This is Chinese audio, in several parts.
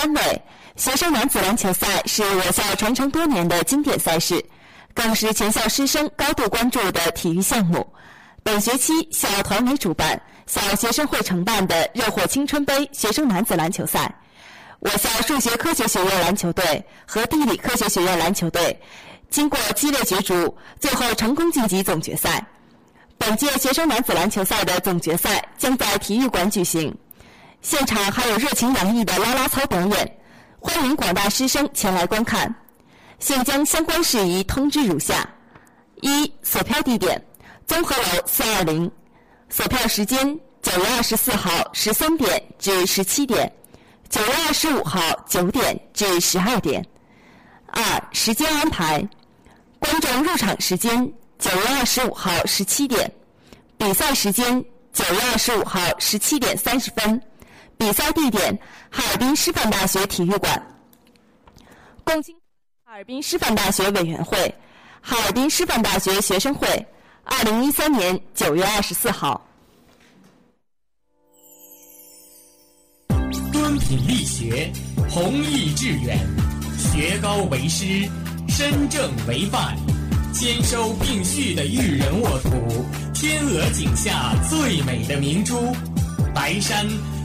单位，学生男子篮球赛是我校传承多年的经典赛事，更是全校师生高度关注的体育项目。本学期校团委主办、校学生会承办的“热火青春杯”学生男子篮球赛，我校数学科学学院篮球队和地理科学学院篮球队经过激烈角逐，最后成功晋级总决赛。本届学生男子篮球赛的总决赛将在体育馆举行，现场还有热情洋溢的啦啦操表演，欢迎广大师生前来观看。现将相关事宜通知如下：一、索票地点。综合楼四二零，索票时间九月二十四号十三点至十七点，九月二十五号九点至十二点。二、时间安排：观众入场时间九月二十五号十七点，比赛时间九月二十五号十七点三十分，比赛地点哈尔滨师范大学体育馆。共经哈尔滨师范大学委员会、哈尔滨师范大学学生会。二零一三年九月二十四号，敦品力学，弘毅致远，学高为师，身正为范，兼收并蓄的育人沃土，天鹅颈下最美的明珠，白山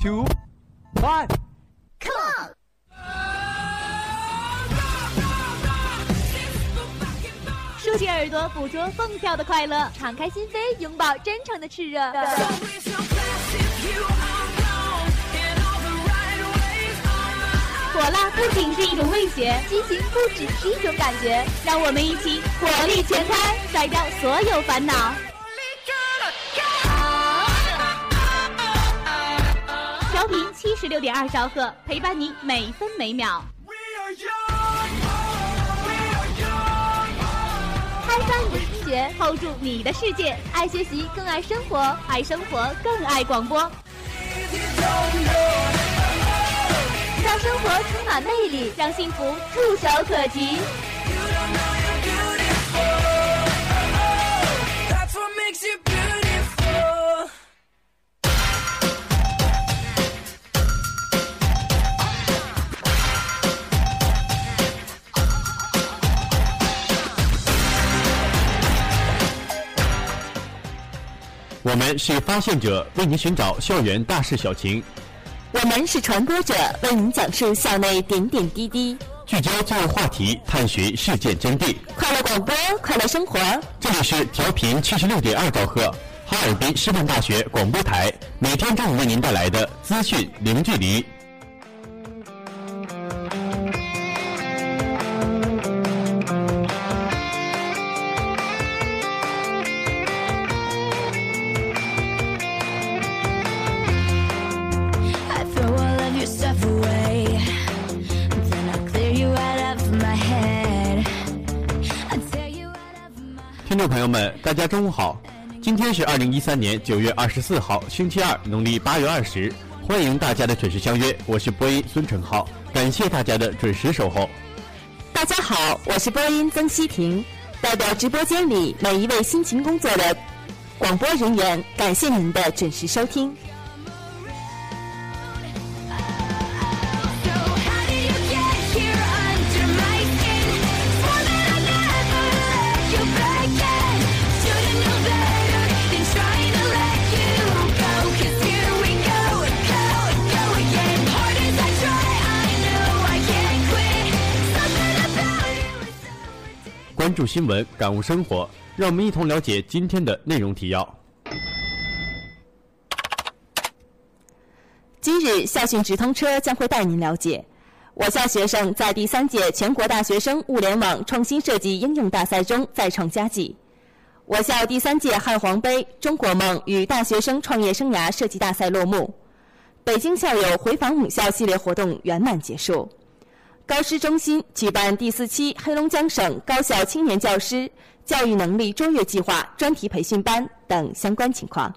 two, one. come 竖起耳朵，捕捉蹦跳的快乐；敞开心扉，拥抱真诚的炽热。火辣不仅是一种味觉，激情不只是一种感觉。让我们一起火力全开，甩掉所有烦恼。十六点二兆赫，陪伴你每分每秒。开发你的听觉，hold 住你的世界。爱学习，更爱生活；爱生活，更爱广播。让生活充满魅力，让幸福触手可及。我们是发现者，为您寻找校园大事小情；我们是传播者，为您讲述校内点点滴滴。聚焦教育话题，探寻事件真谛。快乐广播，快乐生活。这里是调频七十六点二兆赫，哈尔滨师范大学广播台，每天中午为您带来的资讯零距离。众朋友们，大家中午好！今天是二零一三年九月二十四号，星期二，农历八月二十。欢迎大家的准时相约，我是播音孙成浩，感谢大家的准时守候。大家好，我是播音曾希婷，代表直播间里每一位辛勤工作的广播人员，感谢您的准时收听。关注新闻，感悟生活，让我们一同了解今天的内容提要。今日校讯直通车将会带您了解，我校学生在第三届全国大学生物联网创新设计应用大赛中再创佳绩。我校第三届汉皇杯中国梦与大学生创业生涯设计大赛落幕，北京校友回访母校系列活动圆满结束。高师中心举办第四期黑龙江省高校青年教师教育能力卓越计划专题培训班等相关情况。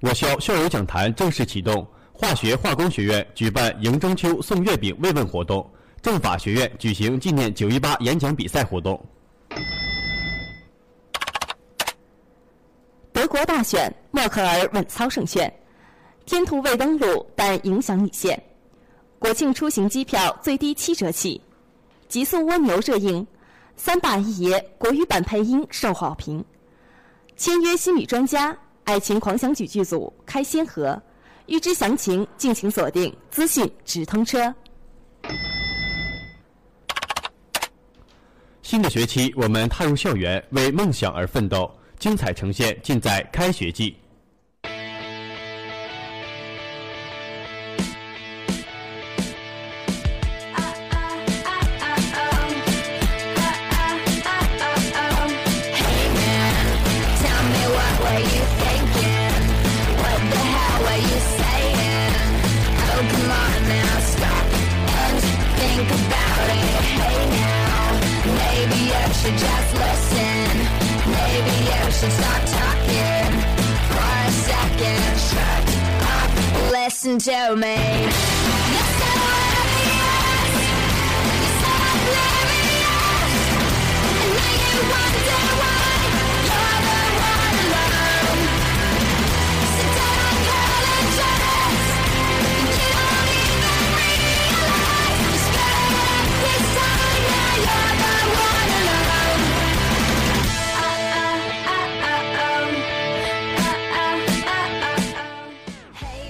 我校校友讲坛正式启动，化学化工学院举办迎中秋送月饼慰问活动。政法学院举行纪念九一八演讲比赛活动。德国大选，默克尔稳操胜券，天图未登陆，但影响已现。国庆出行机票最低七折起，极速蜗牛热映，三把一爷国语版配音受好评。签约心理专家，爱情狂想曲剧组开先河。预知详情，敬请锁定资讯直通车。新的学期，我们踏入校园，为梦想而奋斗。精彩呈现，尽在开学季。about it. Hey now, maybe you should just listen. Maybe you should stop talking for a second. Listen to me.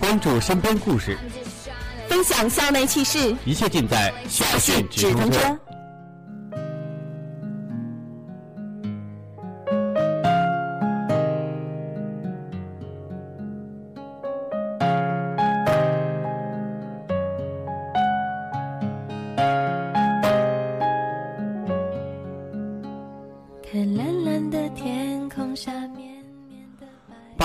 关注身边故事，分享校内趣事，一切尽在小讯直通车。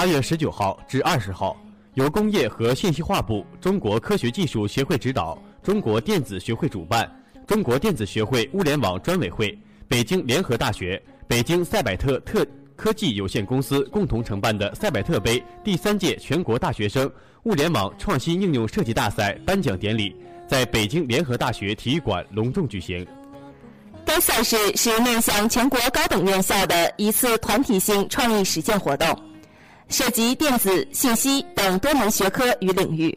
八月十九号至二十号。由工业和信息化部、中国科学技术协会指导，中国电子学会主办，中国电子学会物联网专委会、北京联合大学、北京赛百特特科技有限公司共同承办的赛百特杯第三届全国大学生物联网创新应用设计大赛颁奖典礼在北京联合大学体育馆隆重举行。该赛事是面向全国高等院校的一次团体性创意实践活动。涉及电子、信息等多门学科与领域，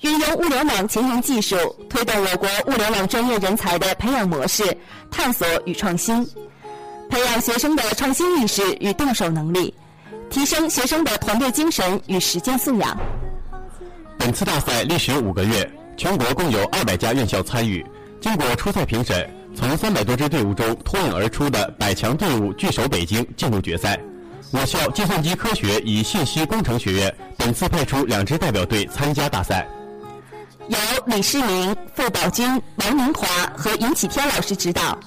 运用物联网前沿技术，推动我国物联网专业人才的培养模式探索与创新，培养学生的创新意识与动手能力，提升学生的团队精神与实践素养。本次大赛历时五个月，全国共有二百家院校参与。经过初赛评审，从三百多支队伍中脱颖而出的百强队伍聚首北京，进入决赛。我校计算机科学与信息工程学院本次派出两支代表队参加大赛，由李世民、傅宝军、王明华和尹启天老师指导，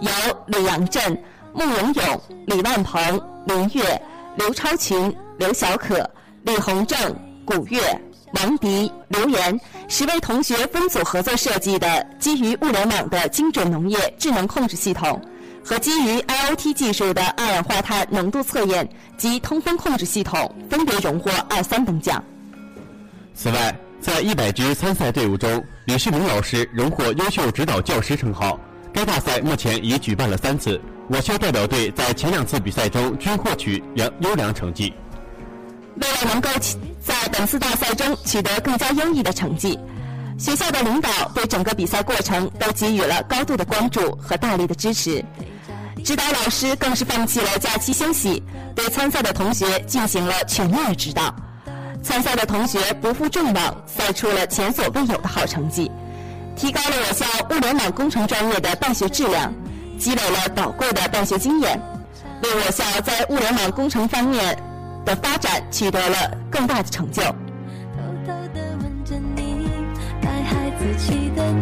由李阳镇、穆永勇、李万鹏、林月、刘超群、刘小可、李洪正、古月、王迪、刘岩十位同学分组合作设计的基于物联网的精准农业智能控制系统。和基于 IoT 技术的二氧化碳浓度测验及通风控制系统分别荣获二三等奖。此外，在一百支参赛队伍中，李世民老师荣获优秀指导教师称号。该大赛目前已举办了三次，我校代表队在前两次比赛中均获取良优良成绩。为了能够在本次大赛中取得更加优异的成绩。学校的领导对整个比赛过程都给予了高度的关注和大力的支持，指导老师更是放弃了假期休息，对参赛的同学进行了全面的指导。参赛的同学不负众望，赛出了前所未有的好成绩，提高了我校物联网工程专业的办学质量，积累了宝贵的办学经验，为我校在物联网工程方面的发展取得了更大的成就。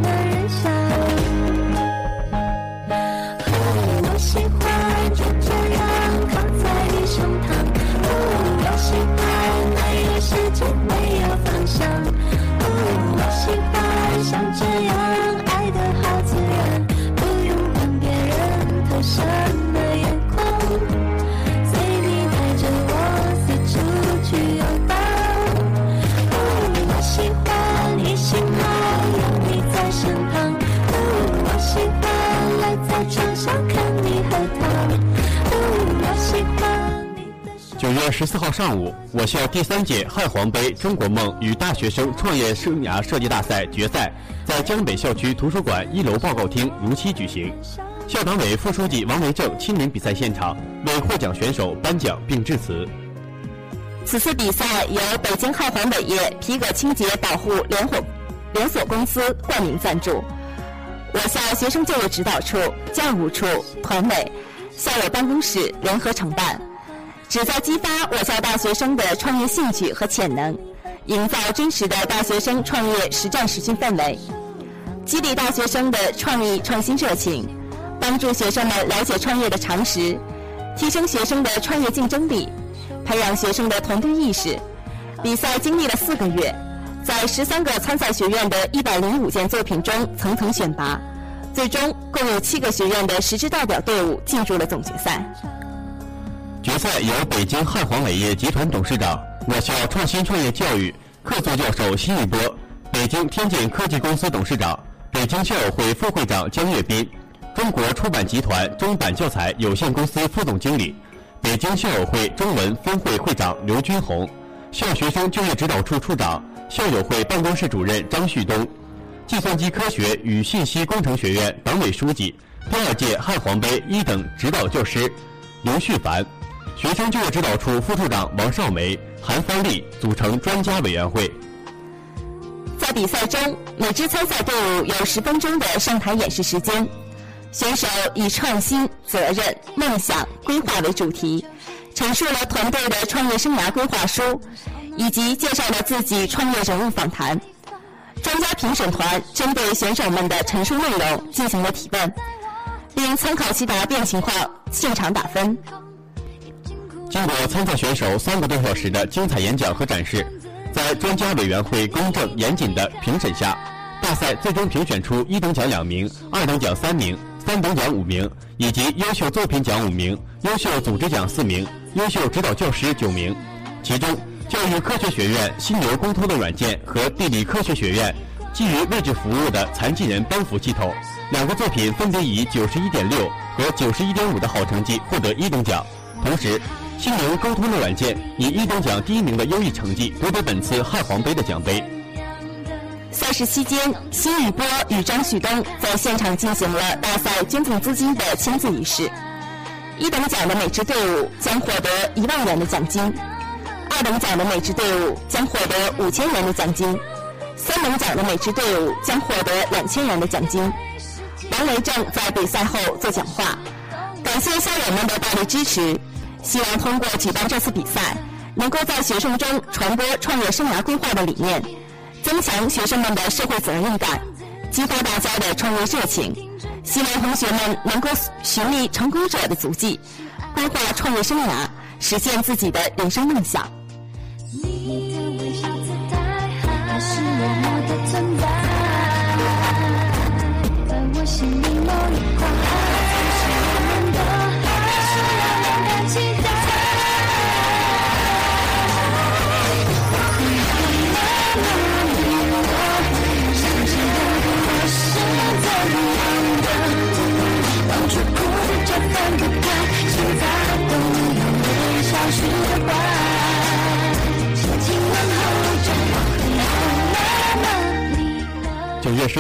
的男人笑。十四号上午，我校第三届汉皇杯中国梦与大学生创业生涯设计大赛决赛在江北校区图书馆一楼报告厅如期举行。校党委副书记王维正亲临比赛现场，为获奖选手颁奖并致辞。此次比赛由北京汉皇伟业皮革清洁保护联伙连锁公司冠名赞助，我校学生就业指导处、教务处、团委、校友办公室联合承办，旨在激发我校大学生的创业兴趣和潜能，营造真实的大学生创业实战实训氛围，激励大学生的创意创新热情，帮助学生们了解创业的常识，提升学生的创业竞争力。培养学生的团队意识。比赛经历了四个月，在十三个参赛学院的一百零五件作品中层层选拔，最终共有七个学院的十支代表队伍进入了总决赛。决赛由北京汉皇伟业集团董事长、我校创新创业教育客座教授辛玉波，北京天健科技公司董事长、北京校友会副会长江跃斌，中国出版集团中版教材有限公司副总经理。北京校友会中文分会会长刘军红，校学生就业指导处处长、校友会办公室主任张旭东，计算机科学与信息工程学院党委书记、第二届汉皇杯一等指导教师刘旭凡，学生就业指导处副处长王少梅、韩芳丽组成专家委员会。在比赛中，每支参赛队伍有十分钟的上台演示时间。选手以创新、责任、梦想、规划为主题，陈述了团队的创业生涯规划书，以及介绍了自己创业人物访谈。专家评审团针对选手们的陈述内容进行了提问，并参考其答辩情况现场打分。经过参赛选手三个多小时的精彩演讲和展示，在专家委员会公正严谨的评审下，大赛最终评选出一等奖两名，二等奖三名。三等奖五名，以及优秀作品奖五名，优秀组织奖四名，优秀指导教师九名。其中，教育科学学院犀牛沟通的软件和地理科学学院基于位置服务的残疾人帮扶系统两个作品分别以九十一点六和九十一点五的好成绩获得一等奖。同时，犀牛沟通的软件以一等奖第一名的优异成绩夺得本次汉皇杯的奖杯。赛事期间，辛宇波与张旭东在现场进行了大赛捐赠资金的签字仪式。一等奖的每支队伍将获得一万元的奖金，二等奖的每支队伍将获得五千元的奖金，三等奖的每支队伍将获得两千元的奖金。王雷正在比赛后做讲话，感谢校友们的大力支持，希望通过举办这次比赛，能够在学生中传播创业生涯规划的理念。增强学生们的社会责任感，激发大家的创业热情。希望同学们能够寻觅成功者的足迹，规划创业生涯，实现自己的人生梦想。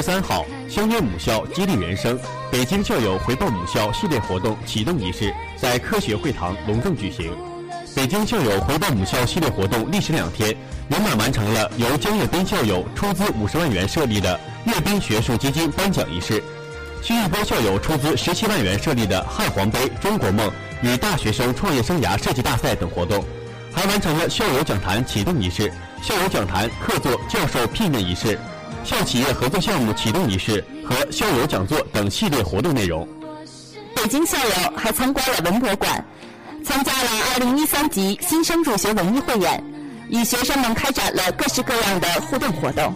三号，相约母校，激励人生。北京校友回报母校系列活动启动仪式在科学会堂隆重举行。北京校友回报母校系列活动历时两天，圆满完成了由江跃斌校友出资五十万元设立的阅兵学术基金颁奖仪式，辛玉波校友出资十七万元设立的汉皇杯中国梦与大学生创业生涯设计大赛等活动，还完成了校友讲坛启动仪式、校友讲坛客座教授聘任仪式。校企业合作项目启动仪式和校友讲座等系列活动内容。北京校友还参观了文博馆，参加了2013级新生入学文艺汇演，与学生们开展了各式各样的互动活动。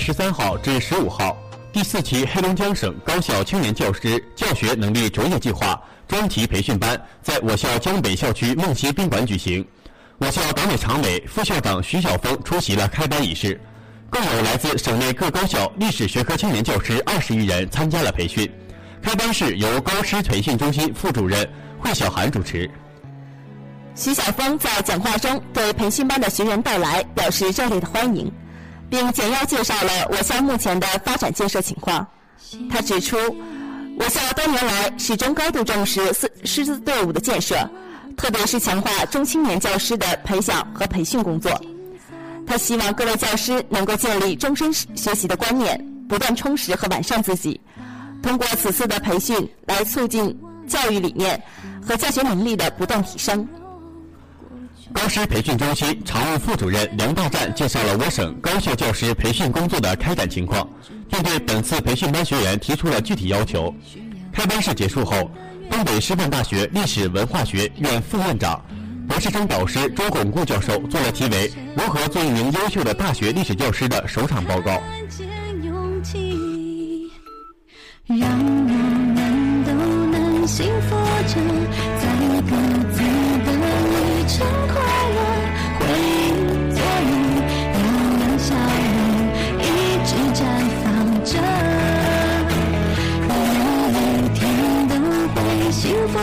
十三号至十五号，第四期黑龙江省高校青年教师教学能力卓越计划专题培训班在我校江北校区梦溪宾馆举行。我校党委常委、副校长徐晓峰出席了开班仪式。共有来自省内各高校历史学科青年教师二十余人参加了培训。开班式由高师培训中心副主任惠小涵主持。徐晓峰在讲话中对培训班的学员到来表示热烈的欢迎，并简要介绍了我校目前的发展建设情况。他指出，我校多年来始终高度重视师师资队伍的建设，特别是强化中青年教师的培养和培训工作。他希望各位教师能够建立终身学习的观念，不断充实和完善自己，通过此次的培训来促进教育理念和教学能力的不断提升。高师培训中心常务副主任梁大战介绍了我省高校教师培训工作的开展情况，并对本次培训班学员提出了具体要求。开班式结束后，东北师范大学历史文化学院副院长、博士生导师周巩固教授做了题为《如何做一名优秀的大学历史教师》的首场报告。让我们都能幸福着，很快乐，回忆做你，两两笑容一直绽放着，快乐每天都会幸福。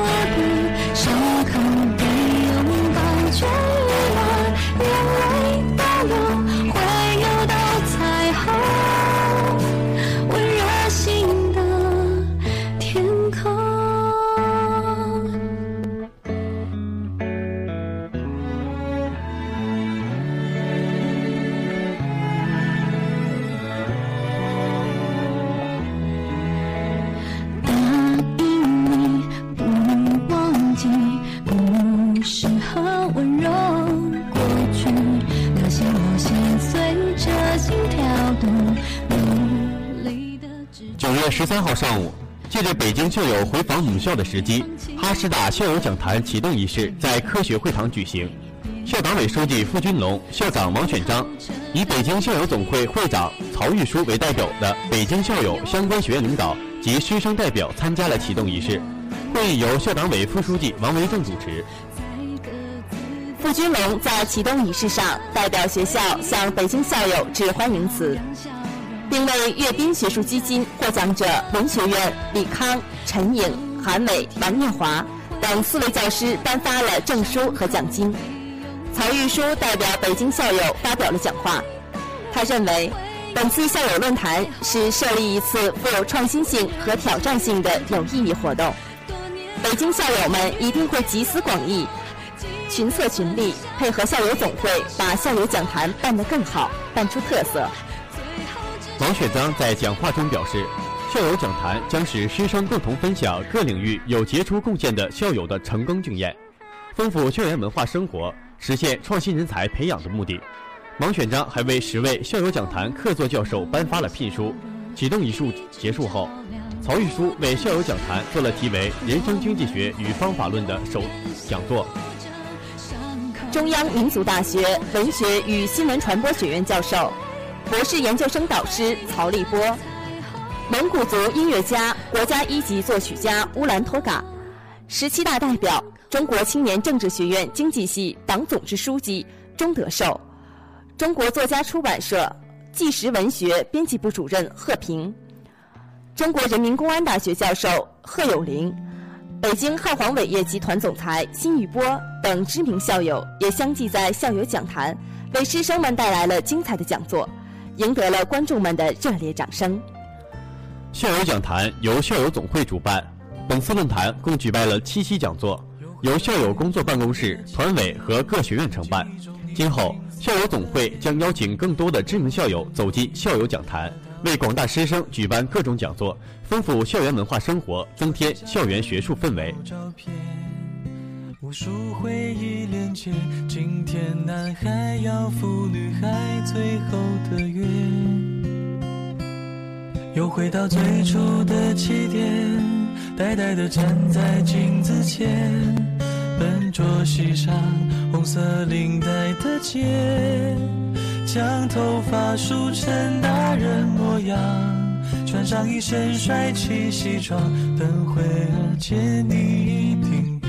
十三号上午，借着北京校友回访母校的时机，哈师大校友讲坛启动仪式在科学会堂举行。校党委书记付军龙、校长王选章，以北京校友总会会长曹玉书为代表的北京校友相关学院领导及师生代表参加了启动仪式。会议由校党委副书记王维正主持。付军龙在启动仪式上代表学校向北京校友致欢迎词，并为阅兵学术基金获奖者文学院李康、陈颖、韩伟、王念华等四位教师颁发了证书和奖金。曹玉书代表北京校友发表了讲话，他认为，本次校友论坛是设立一次富有创新性和挑战性的有意义活动。北京校友们一定会集思广益，群策群力，配合校友总会，把校友讲坛办得更好，办出特色。王选章在讲话中表示，校友讲坛将使师生共同分享各领域有杰出贡献的校友的成功经验，丰富校园文化生活，实现创新人才培养的目的。王选章还为十位校友讲坛客座教授颁发了聘书。启动仪式结束后，曹玉书为校友讲坛做了题为《人生经济学与方法论》的首讲座。中央民族大学文学与新闻传播学院教授、博士研究生导师曹立波，蒙古族音乐家、国家一级作曲家乌兰托嘎，十七大代表中国青年政治学院经济系党总支书记钟德寿，中国作家出版社纪实文学编辑部主任贺平，中国人民公安大学教授贺有龄。北京汉皇伟业集团总裁辛宇波等知名校友也相继在校友讲坛为师生们带来了精彩的讲座，赢得了观众们的热烈掌声。校友讲坛由校友总会主办，本次论坛共举办了七期讲座，由校友工作办公室、团委和各学院承办。今后，校友总会将邀请更多的知名校友走进校友讲坛，为广大师生举办各种讲座，丰富校园文化生活，增添校园学术氛围。照片，无数回忆连接。今天男孩要赴女孩最后的约，又回到最初的起点，呆呆地站在镜子前，笨拙系上红色领带的结，将头发梳成大人模样。穿上一身帅气西装，等会儿见你一定比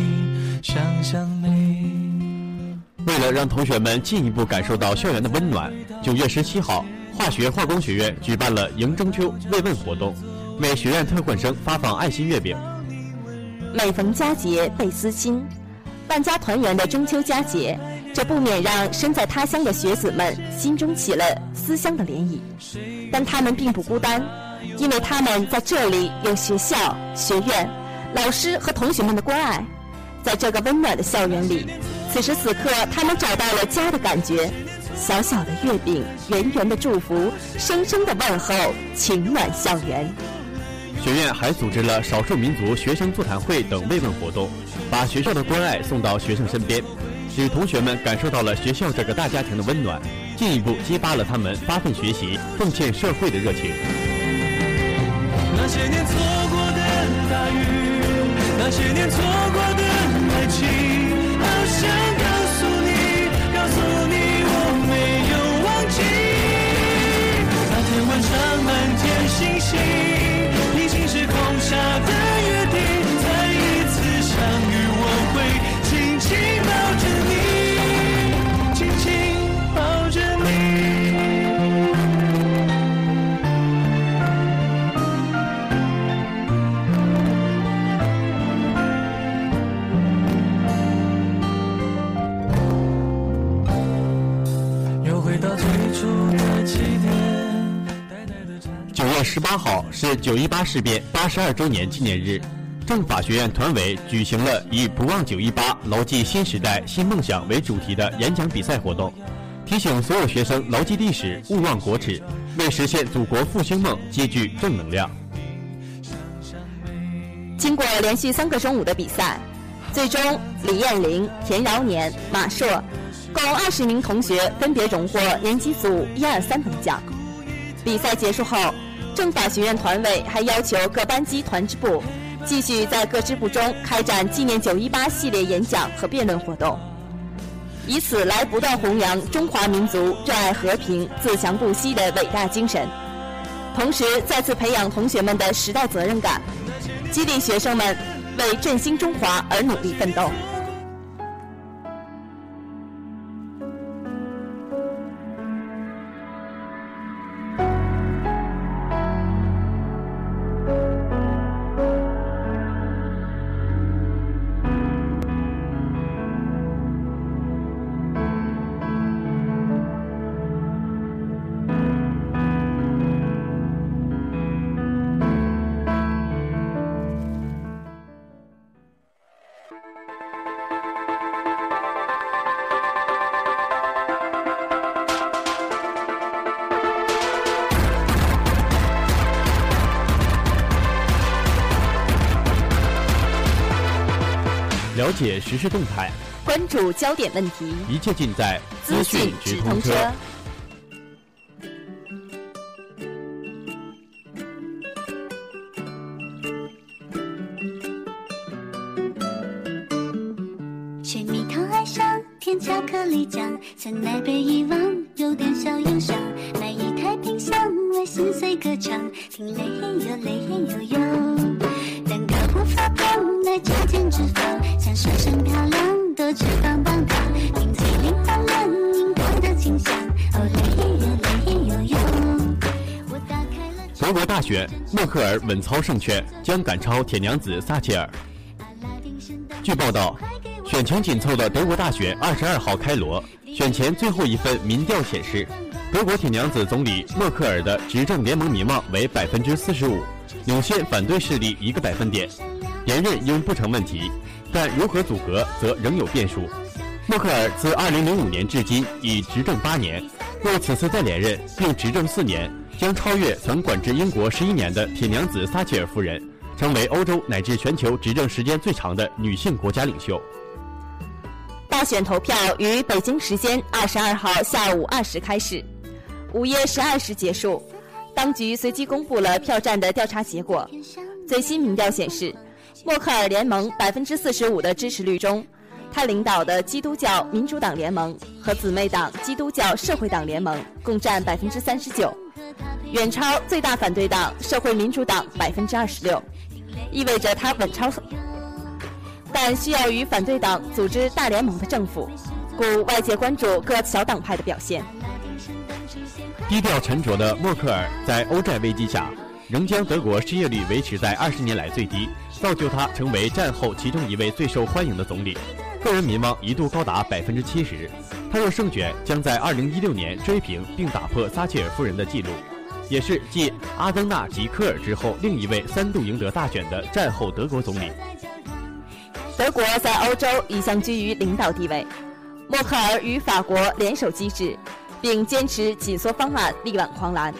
想象美。为了让同学们进一步感受到校园的温暖，九月十七号，化学化工学院举办了迎中秋慰问活动，为学院特混生发放爱心月饼。每逢佳节倍思亲，万家团圆的中秋佳节，这不免让身在他乡的学子们心中起了思乡的涟漪。但他们并不孤单，因为他们在这里有学校、学院、老师和同学们的关爱。在这个温暖的校园里，此时此刻，他们找到了家的感觉。小小的月饼，圆圆的祝福，声声的问候，情暖校园。学院还组织了少数民族学生座谈会等慰问活动，把学校的关爱送到学生身边，使同学们感受到了学校这个大家庭的温暖，进一步激发了他们发奋学习、奉献社会的热情。那些年错过的大雨，那些年错过的爱情，好想十八号是九一八事变八十二周年纪念日，政法学院团委举行了以“不忘九一八，牢记新时代新梦想”为主题的演讲比赛活动，提醒所有学生牢记历史，勿忘国耻，为实现祖国复兴梦积聚正能量。经过连续三个中午的比赛，最终李艳玲、田饶年、马硕共二十名同学分别荣获年级组一二三等奖。比赛结束后，政法学院团委还要求各班级团支部继续在各支部中开展纪念九一八系列演讲和辩论活动，以此来不断弘扬中华民族热爱和平、自强不息的伟大精神，同时再次培养同学们的时代责任感。激励学生们为振兴中华而努力奋斗。了解时事动态，关注焦点问题，一切尽在资讯直通车。吃蜜糖爱上甜巧克力酱，酸奶被遗忘，有点小忧伤。买一台冰箱为心碎歌唱，听嘞哟嘞哟哟。蛋糕不发胖，奶加减脂肪，像闪闪漂亮的脂肪棒糖。冰淇淋换了荧光的清香，哦嘞哟嘞哟哟。我打开了德国大选，默克尔稳操胜券，将赶超铁娘子撒切尔。据报道，选情紧凑的德国大选二十二号开锣。选前最后一份民调显示，德国铁娘子总理默克尔的执政联盟民望为百分之四十五，领先反对势力一个百分点，连任应不成问题。但如何组阁则仍有变数。默克尔自二零零五年至今已执政八年，若此次再连任并执政四年，将超越曾管制英国十一年的铁娘子撒切尔夫人，成为欧洲乃至全球执政时间最长的女性国家领袖。大选投票于北京时间二十二号下午二时开始，午夜十二时结束。当局随即公布了票站的调查结果。最新民调显示，默克尔联盟百分之四十五的支持率中，他领导的基督教民主党联盟和姊妹党基督教社会党联盟共占百分之三十九，远超最大反对党社会民主党百分之二十六，意味着他稳超。但需要与反对党组织大联盟的政府，故外界关注各小党派的表现。低调沉着的默克尔在欧债危机下，仍将德国失业率维持在二十年来最低，造就他成为战后其中一位最受欢迎的总理，个人民望一度高达百分之七十。他若胜选，将在二零一六年追平并打破撒切尔夫人的记录，也是继阿登纳及科尔之后另一位三度赢得大选的战后德国总理。德国在欧洲一向居于领导地位，默克尔与法国联手机制。并坚持紧缩方案力挽狂澜，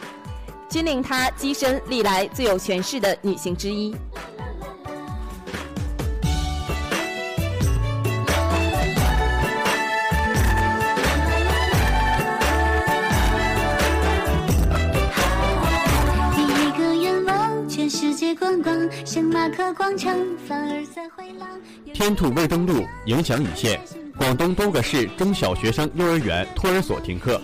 均令她跻身历来最有权势的女性之一。世界观光，像马可广场，凡尔赛回廊。天兔未登陆，影响已现。广东多个市中小学生幼儿园、托儿所停课。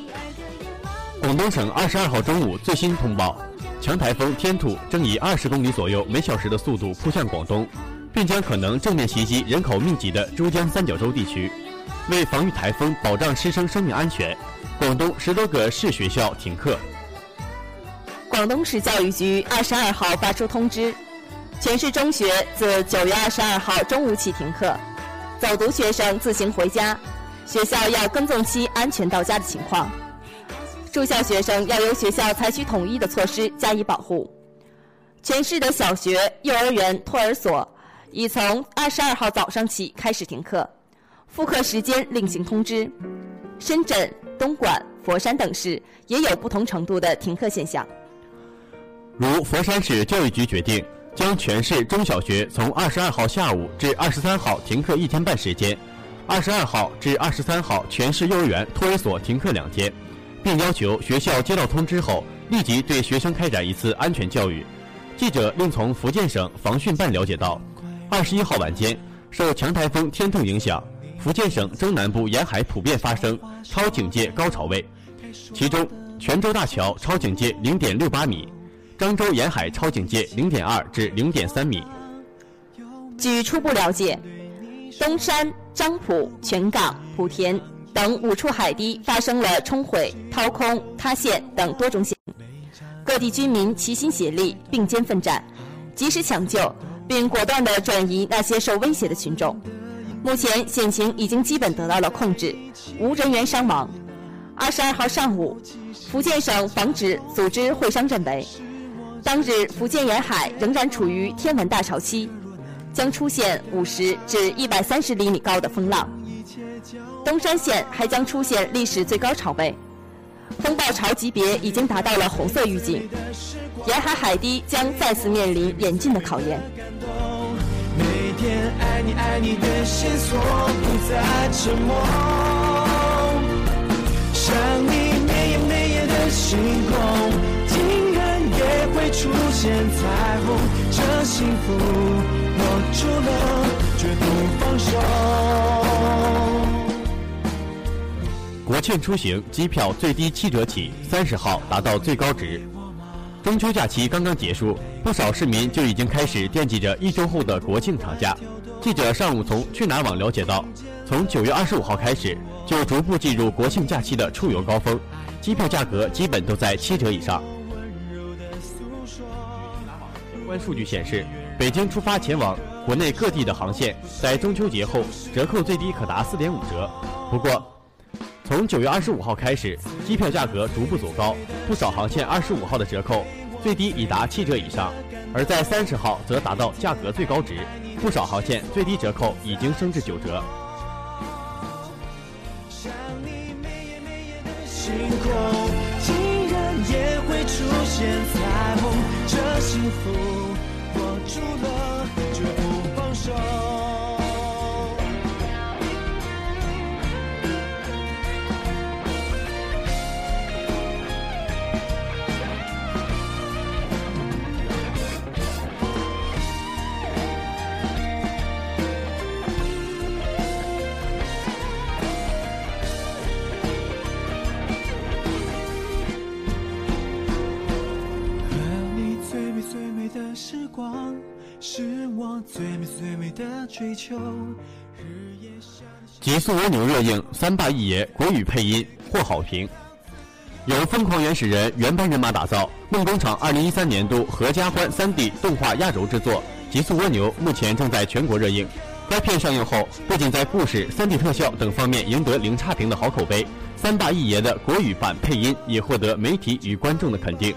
广东省二十二号中午最新通报，强台风天兔正以二十公里左右每小时的速度扑向广东，并将可能正面袭击人口密集的珠江三角洲地区。为防御台风，保障师生生命安全，广东十多个市学校停课。广东市教育局二十二号发出通知，全市中学自九月二十二号中午起停课。走读学生自行回家，学校要跟踪其安全到家的情况。住校学生要由学校采取统一的措施加以保护。全市的小学、幼儿园、托儿所已从二十二号早上起开始停课，复课时间另行通知。深圳、东莞、佛山等市也有不同程度的停课现象。如佛山市教育局决定。将全市中小学从二十二号下午至二十三号停课一天半时间，二十二号至二十三号全市幼儿园、托儿所停课两天，并要求学校接到通知后立即对学生开展一次安全教育。记者另从福建省防汛办了解到，二十一号晚间受强台风天兔影响，福建省中南部沿海普遍发生超警戒高潮位，其中泉州大桥超警戒零点六八米。漳州沿海超警戒零点二至零点三米。据初步了解，东山、漳浦、全港、莆田等五处海堤发生了冲毁、掏空、塌陷等多种险各地居民齐心协力，并肩奋战，及时抢救，并果断地转移那些受威胁的群众。目前险情已经基本得到了控制，无人员伤亡。二十二号上午，福建省防止组织会商认为。当日，福建沿海仍然处于天文大潮期，将出现五十至一百三十厘米高的风浪。东山县还将出现历史最高潮位，风暴潮级别已经达到了红色预警，沿海海堤将再次面临严峻的考验。每天爱你爱你的线索不再沉默，想你每夜每夜的星空。会出现彩虹，这幸福握住了，绝不放手。国庆出行机票最低七折起，三十号达到最高值。中秋假期刚刚结束，不少市民就已经开始惦记着一周后的国庆长假。记者上午从去哪儿网了解到，从九月二十五号开始，就逐步进入国庆假期的出游高峰，机票价格基本都在七折以上。关数据显示，北京出发前往国内各地的航线，在中秋节后折扣最低可达四点五折。不过，从九月二十五号开始，机票价格逐步走高，不少航线二十五号的折扣最低已达七折以上，而在三十号则达到价格最高值，不少航线最低折扣已经升至九折。星空会出现彩虹，这幸福握住了，绝不放手。的追求。极速蜗牛热映，三大一爷国语配音获好评。由疯狂原始人原班人马打造，梦工厂2013年度合家欢 3D 动画压轴之作《极速蜗牛》目前正在全国热映。该片上映后，不仅在故事、3D 特效等方面赢得零差评的好口碑，三大一爷的国语版配音也获得媒体与观众的肯定，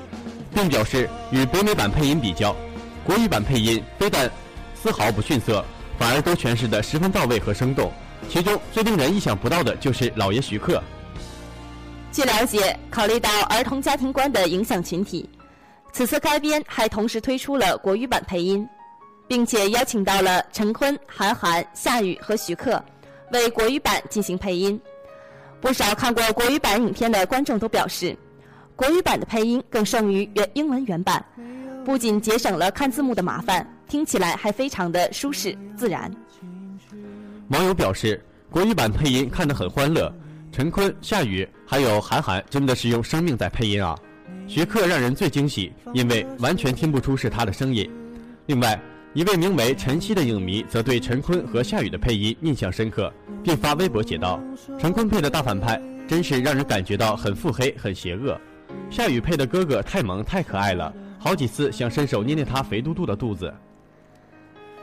并表示与北美版配音比较，国语版配音非但丝毫不逊色，反而都诠释得十分到位和生动。其中最令人意想不到的就是老爷徐克。据了解，考虑到儿童家庭观的影响群体，此次改编还同时推出了国语版配音，并且邀请到了陈坤、韩寒、夏雨和徐克为国语版进行配音。不少看过国语版影片的观众都表示，国语版的配音更胜于原英文原版，不仅节省了看字幕的麻烦，听起来还非常的舒适自然。网友表示，国语版配音看得很欢乐，陈坤、夏雨还有韩寒真的是用生命在配音啊。徐克让人最惊喜，因为完全听不出是他的声音。另外，一位名为晨曦的影迷则对陈坤和夏雨的配音印象深刻，并发微博写道：“陈坤配的大反派真是让人感觉到很腹黑、很邪恶；夏雨配的哥哥太萌太可爱了，好几次想伸手捏捏他肥嘟嘟的肚子。”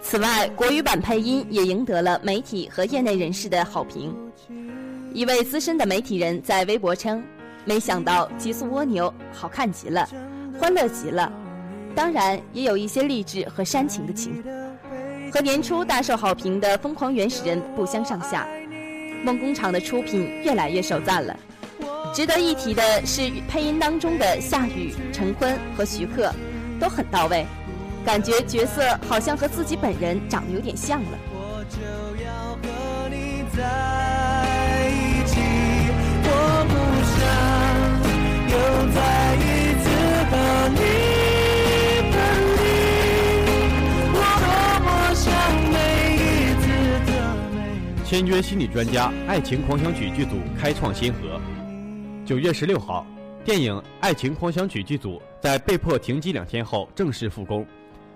此外，国语版配音也赢得了媒体和业内人士的好评。一位资深的媒体人在微博称：“没想到《极速蜗牛》好看极了，欢乐极了，当然也有一些励志和煽情的情，和年初大受好评的《疯狂原始人》不相上下。梦工厂的出品越来越受赞了。值得一提的是，配音当中的夏雨、陈坤和徐克都很到位。”感觉角色好像和自己本人长得有点像了。我就要和你在一起，我不想又再一次和你分离。我多么想每一次的。签约心理专家，《爱情狂想曲》剧组开创先河。九月十六号，电影《爱情狂想曲》剧组在被迫停机两天后正式复工。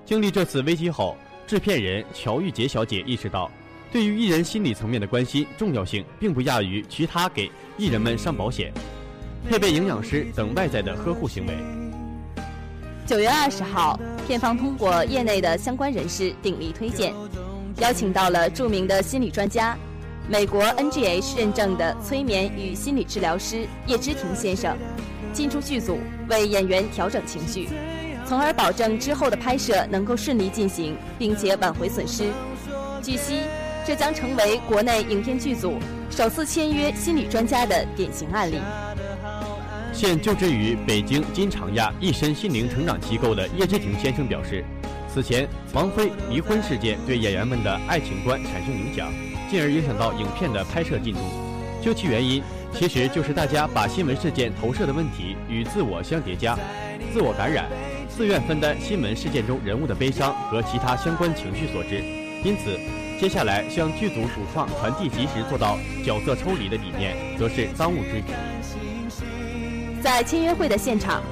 经历这次危机后，制片人乔玉洁小姐意识到，对于艺人心理层面的关心重要性，并不亚于其他给艺人们上保险、配备营养师等外在的呵护行为。九月二十号，片方通过业内的相关人士鼎力推荐，邀请到了著名的心理专家、美国 NGH 认证的催眠与心理治疗师叶之庭先生，进驻剧组为演员调整情绪。从而保证之后的拍摄能够顺利进行，并且挽回损失。据悉，这将成为国内影片剧组首次签约心理专家的典型案例。现就职于北京金长亚一身心灵成长机构的叶志廷先生表示，此前王菲离婚事件对演员们的爱情观产生影响，进而影响到影片的拍摄进度。究其原因，其实就是大家把新闻事件投射的问题与自我相叠加，自我感染。自愿分担新闻事件中人物的悲伤和其他相关情绪所致，因此，接下来向剧组主创传递及时做到角色抽离的理念，则是当务之急。在签约会的现场，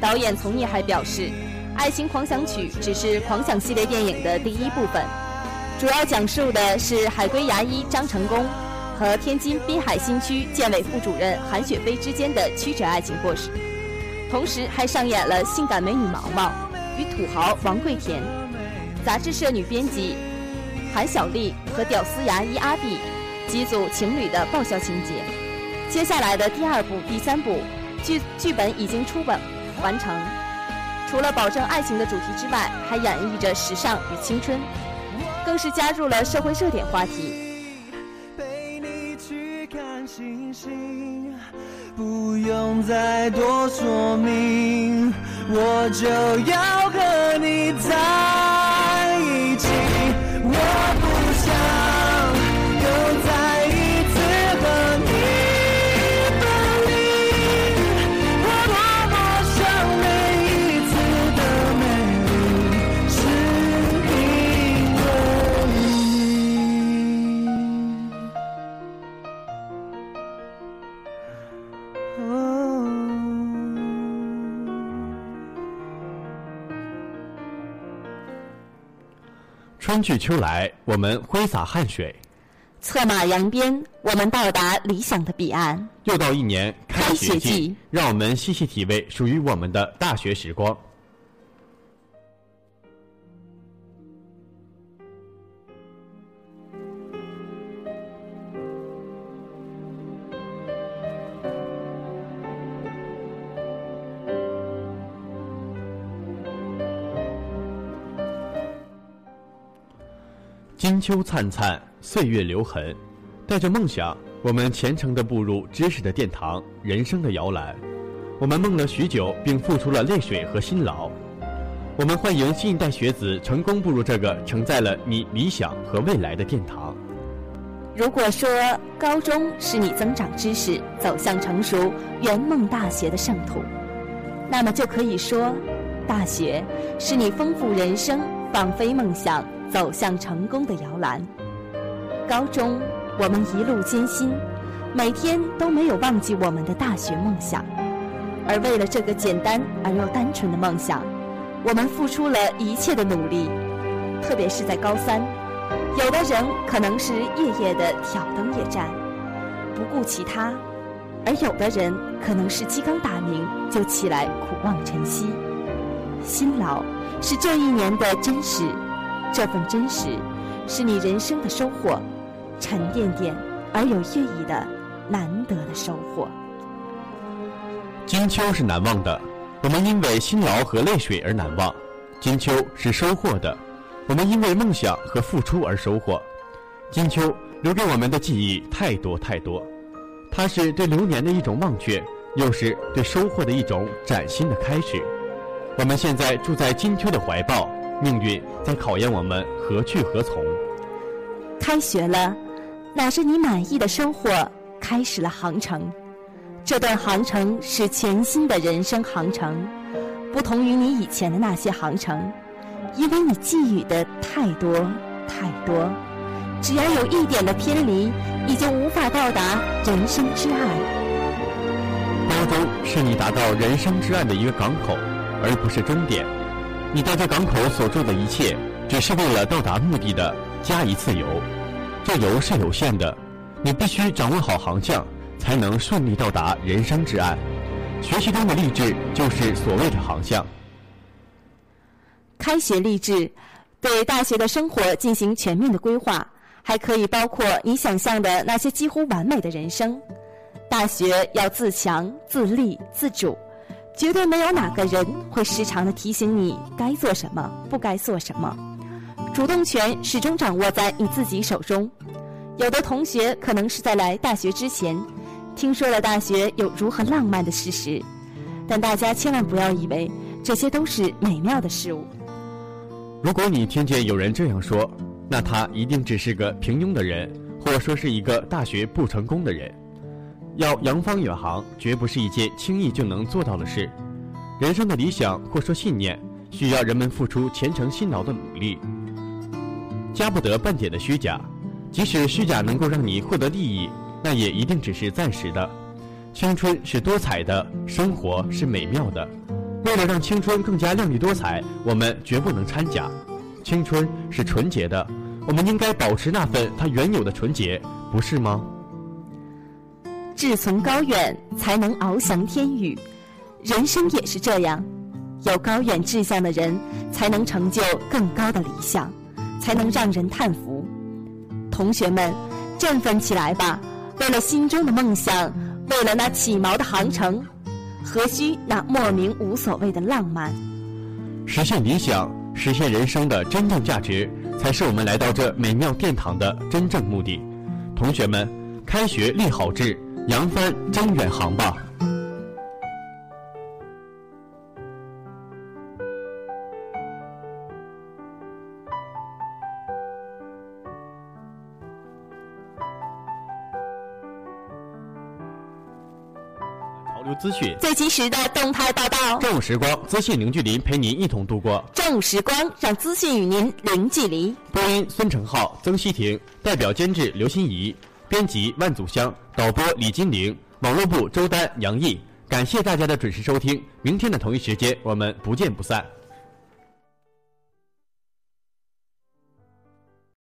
导演从业还表示，《爱情狂想曲》只是狂想系列电影的第一部分，主要讲述的是海归牙医张成功和天津滨海新区建委副主任韩雪飞之间的曲折爱情故事。同时还上演了性感美女毛毛与土豪王贵田、杂志社女编辑韩小丽和屌丝牙医阿碧几组情侣的爆笑情节。接下来的第二部、第三部剧剧本已经初本完成，除了保证爱情的主题之外，还演绎着时尚与青春，更是加入了社会热点话题。陪你去看星星，不用再多说明，我就要和你走春去秋来，我们挥洒汗水。策马扬鞭，我们到达理想的彼岸。又到一年开开学季，让我们细细体味属于我们的大学时光。秋灿灿，岁月留痕，带着梦想，我们虔诚地步入知识的殿堂，人生的摇篮。我们梦了许久，并付出了泪水和辛劳。我们欢迎新一代学子成功步入这个承载了你理想和未来的殿堂。如果说高中是你增长知识、走向成熟、圆梦大学的圣土，那么就可以说，大学是你丰富人生、放飞梦想、走向成功的摇篮。高中，我们一路艰辛，每天都没有忘记我们的大学梦想，而为了这个简单而又单纯的梦想，我们付出了一切的努力，特别是在高三。有的人可能是夜夜的挑灯夜战，不顾其他；而有的人可能是鸡刚打鸣就起来苦望晨曦。辛劳是这一年的真实，这份真实是你人生的收获，沉甸甸而有意义的难得的收获。金秋是难忘的，我们因为辛劳和泪水而难忘；金秋是收获的，我们因为梦想和付出而收获。金秋留给我们的记忆太多太多，它是对流年的一种忘却，又是对收获的一种崭新的开始。我们现在住在金秋的怀抱，命运在考验我们何去何从。开学了，拿着你满意的收获，开始了航程。这段航程是全新的人生航程，不同于你以前的那些航程，因为你寄予的太多太多，只要有一点的偏离，你就无法到达人生之岸。高中是你达到人生之岸的一个港口，而不是终点。你到这港口所做的一切，只是为了到达目的的加一次油。这油是有限的，你必须掌握好航向，才能顺利到达人生之岸。学习中的励志就是所谓的航向。开学励志，对大学的生活进行全面的规划，还可以包括你想象的那些几乎完美的人生。大学要自强、自立、自主，绝对没有哪个人会时常的提醒你该做什么，不该做什么。主动权始终掌握在你自己手中。有的同学可能是在来大学之前，听说了大学有如何浪漫的事实，但大家千万不要以为这些都是美妙的事物。如果你听见有人这样说，那他一定只是个平庸的人，或说是一个大学不成功的人。要扬帆远航，绝不是一件轻易就能做到的事。人生的理想或说信念，需要人们付出虔诚辛劳的努力，加不得半点的虚假。即使虚假能够让你获得利益，那也一定只是暂时的。青春是多彩的，生活是美妙的。为了让青春更加亮丽多彩，我们绝不能掺假。青春是纯洁的，我们应该保持那份它原有的纯洁，不是吗？志存高远，才能翱翔天宇。人生也是这样，有高远志向的人，才能成就更高的理想，才能让人叹服。同学们，振奋起来吧！为了心中的梦想，为了那起锚的航程，何须那莫名无所谓的浪漫？实现理想，实现人生的真正价值，才是我们来到这美妙殿堂的真正目的。同学们，开学立好志，扬帆征远航吧。潮流资讯，最及时的动态报道，正午时光，资讯零距离，陪您一同度过。正午时光，让资讯与您零距离。播音：孙成浩、曾希婷，代表监制：刘欣怡，编辑：万祖香，导播：李金玲，网络部：周丹、杨毅。感谢大家的准时收听，明天的同一时间，我们不见不散。